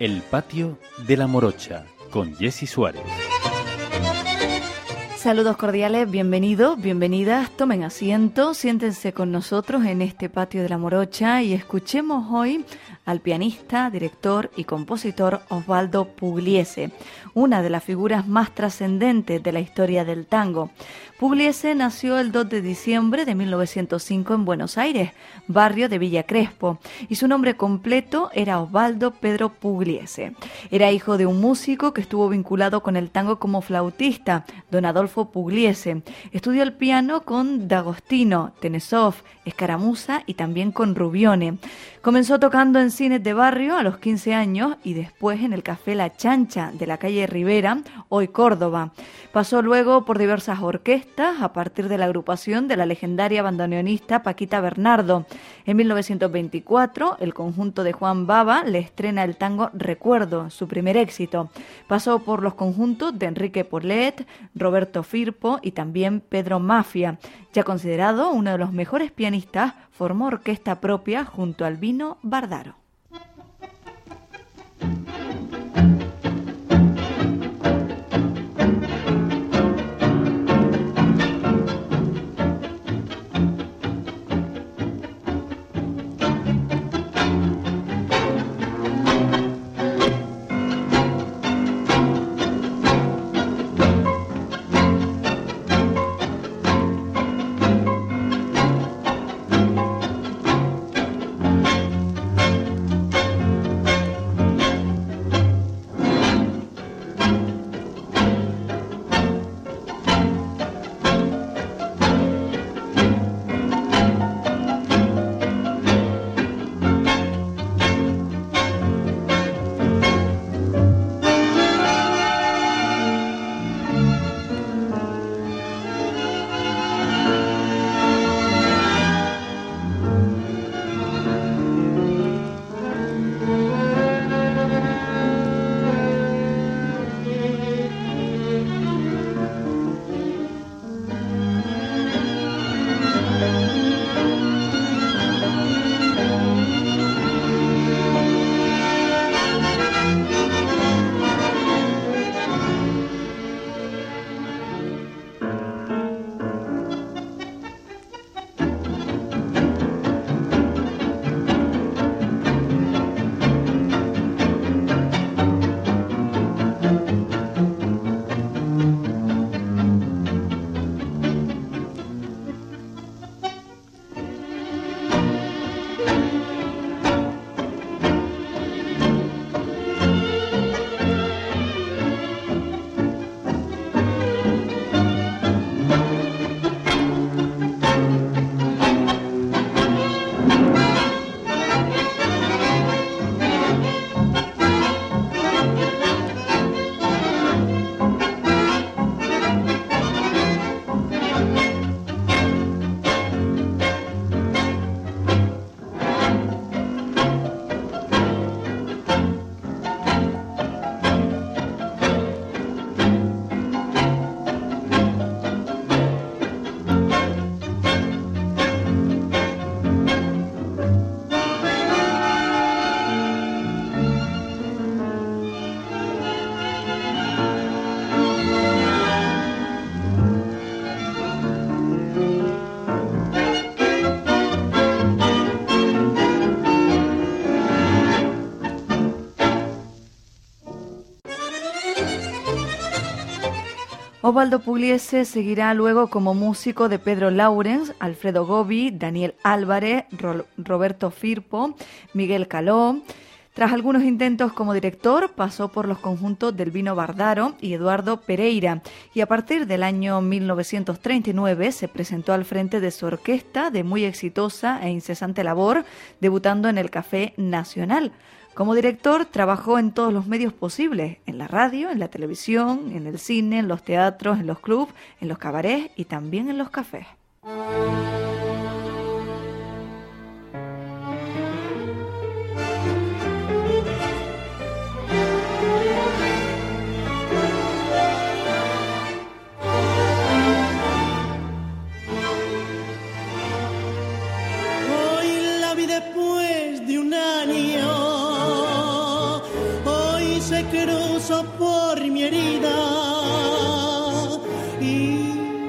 El patio de la morocha con Jesse Suárez. Saludos cordiales, bienvenidos, bienvenidas, tomen asiento, siéntense con nosotros en este patio de la morocha y escuchemos hoy al pianista, director y compositor Osvaldo Pugliese, una de las figuras más trascendentes de la historia del tango. Pugliese nació el 2 de diciembre de 1905 en Buenos Aires, barrio de Villa Crespo, y su nombre completo era Osvaldo Pedro Pugliese. Era hijo de un músico que estuvo vinculado con el tango como flautista, don Adolfo Pugliese. Estudió el piano con D'Agostino, Tenesov, Escaramuza y también con Rubione. Comenzó tocando en cines de barrio a los 15 años y después en el Café La Chancha de la calle Rivera, hoy Córdoba. Pasó luego por diversas orquestas a partir de la agrupación de la legendaria bandoneonista Paquita Bernardo. En 1924, el conjunto de Juan Baba le estrena el tango Recuerdo, su primer éxito. Pasó por los conjuntos de Enrique Polet, Roberto Firpo y también Pedro Mafia. Ya considerado uno de los mejores pianistas, formó orquesta propia junto al vino Bardaro. Osvaldo Pugliese seguirá luego como músico de Pedro Laurens, Alfredo Gobi, Daniel Álvarez, Roberto Firpo, Miguel Caló. Tras algunos intentos como director, pasó por los conjuntos del Vino Bardaro y Eduardo Pereira, y a partir del año 1939 se presentó al frente de su orquesta de muy exitosa e incesante labor, debutando en el Café Nacional. Como director trabajó en todos los medios posibles, en la radio, en la televisión, en el cine, en los teatros, en los clubes, en los cabarets y también en los cafés. Después de un año se cruzó por mi herida. Y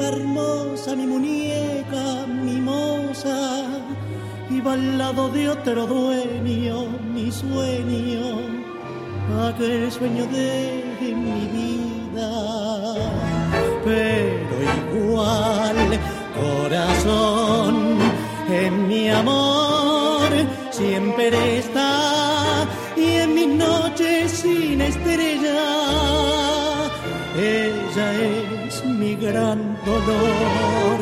hermosa mi muñeca, mi moza, iba al lado de otro dueño, mi sueño, aquel sueño de mi vida. Pero igual, corazón, en mi amor siempre está y en mis noches sin estrella ella es mi gran dolor.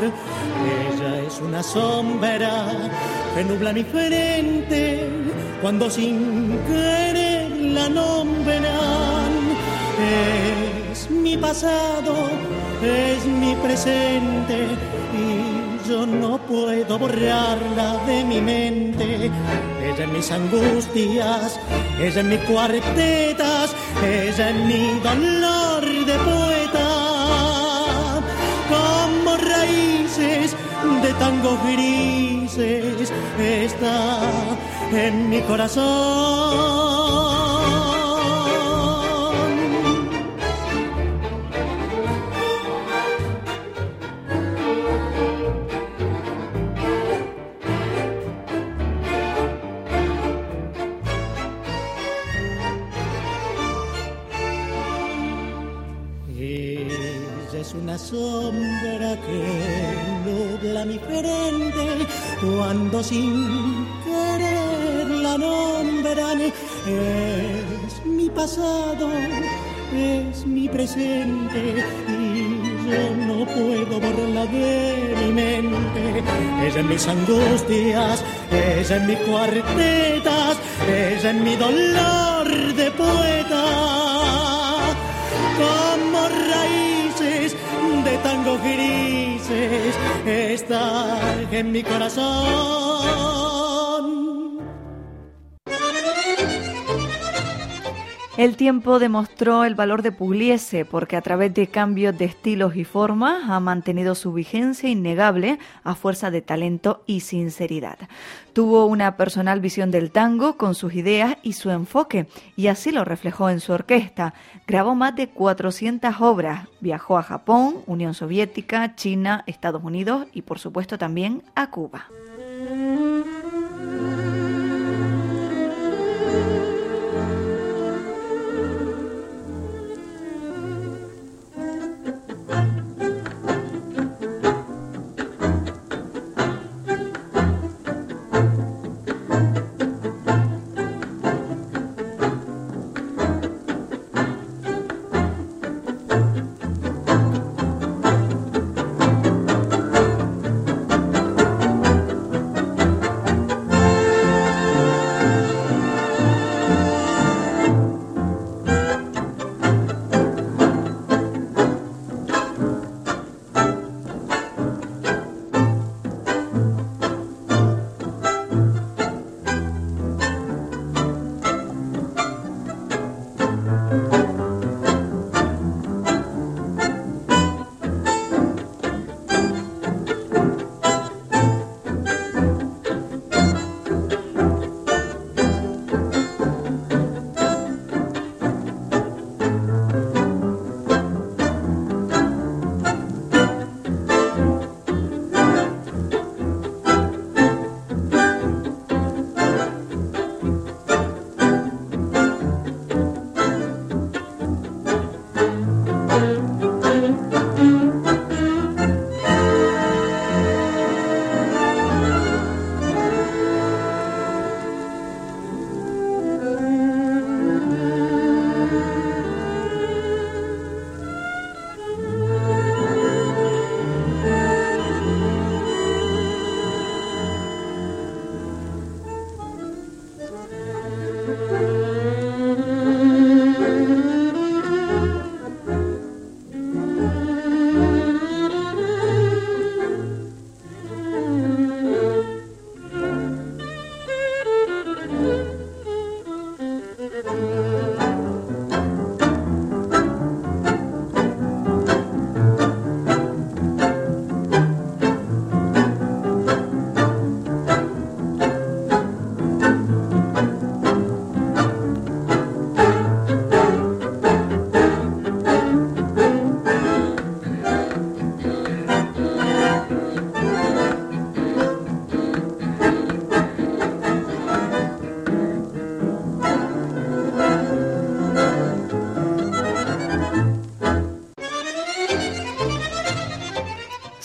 Ella es una sombra que nubla mi frente cuando sin querer la nombran. Es mi pasado es mi presente y yo no puedo borrarla de mi mente. Ella en mis angustias, ella en mis cuartetas, ella en mi dolor de poeta. Como raíces de tangos grises está en mi corazón. Pasado es mi presente y yo no puedo borrarla de mi mente ella en mis angustias ella en mis cuartetas ella en mi dolor de poeta como raíces de tango grises está en mi corazón. El tiempo demostró el valor de Pugliese porque a través de cambios de estilos y formas ha mantenido su vigencia innegable a fuerza de talento y sinceridad. Tuvo una personal visión del tango con sus ideas y su enfoque y así lo reflejó en su orquesta. Grabó más de 400 obras, viajó a Japón, Unión Soviética, China, Estados Unidos y por supuesto también a Cuba.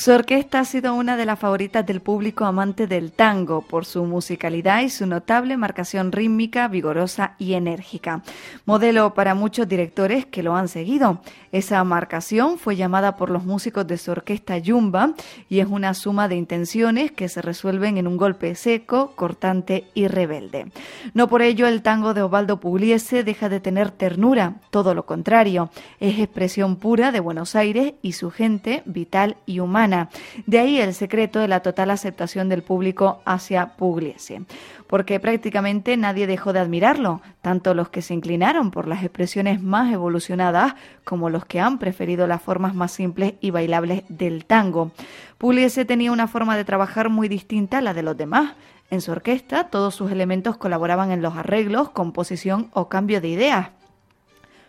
Su orquesta ha sido una de las favoritas del público amante del tango por su musicalidad y su notable marcación rítmica, vigorosa y enérgica. Modelo para muchos directores que lo han seguido. Esa marcación fue llamada por los músicos de su orquesta Yumba y es una suma de intenciones que se resuelven en un golpe seco, cortante y rebelde. No por ello el tango de Osvaldo Pugliese deja de tener ternura, todo lo contrario, es expresión pura de Buenos Aires y su gente vital y humana. De ahí el secreto de la total aceptación del público hacia Pugliese porque prácticamente nadie dejó de admirarlo, tanto los que se inclinaron por las expresiones más evolucionadas como los que han preferido las formas más simples y bailables del tango. Pugliese tenía una forma de trabajar muy distinta a la de los demás. En su orquesta todos sus elementos colaboraban en los arreglos, composición o cambio de ideas.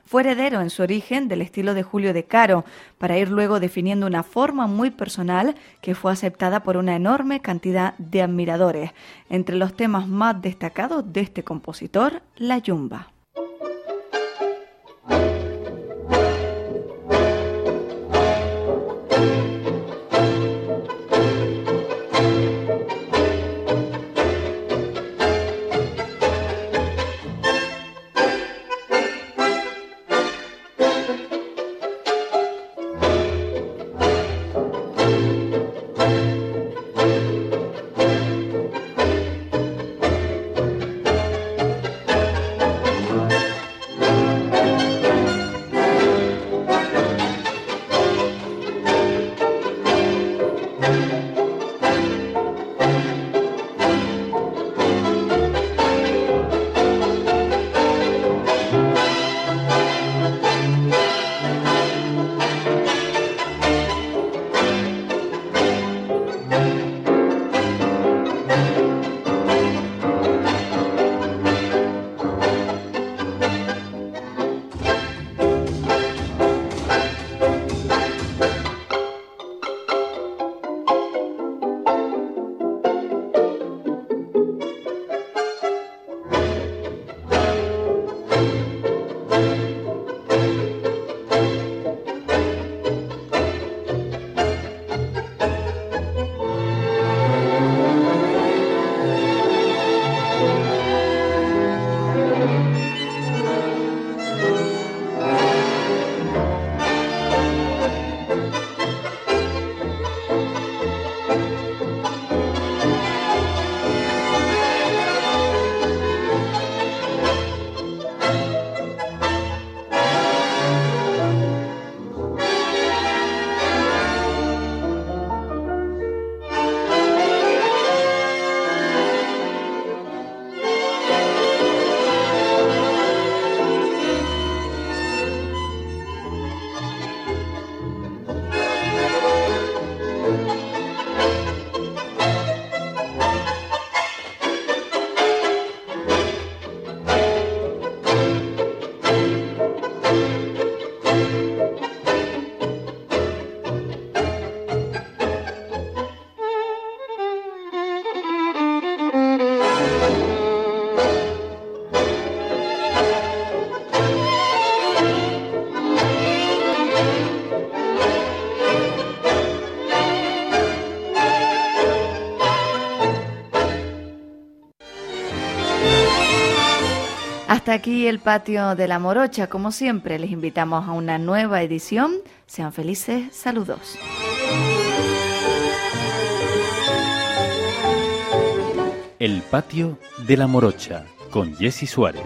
Fue heredero en su origen del estilo de Julio de Caro, para ir luego definiendo una forma muy personal que fue aceptada por una enorme cantidad de admiradores. Entre los temas más destacados de este compositor, la yumba. Hasta aquí el patio de la morocha. Como siempre, les invitamos a una nueva edición. Sean felices. Saludos. El patio de la morocha con Jesse Suárez.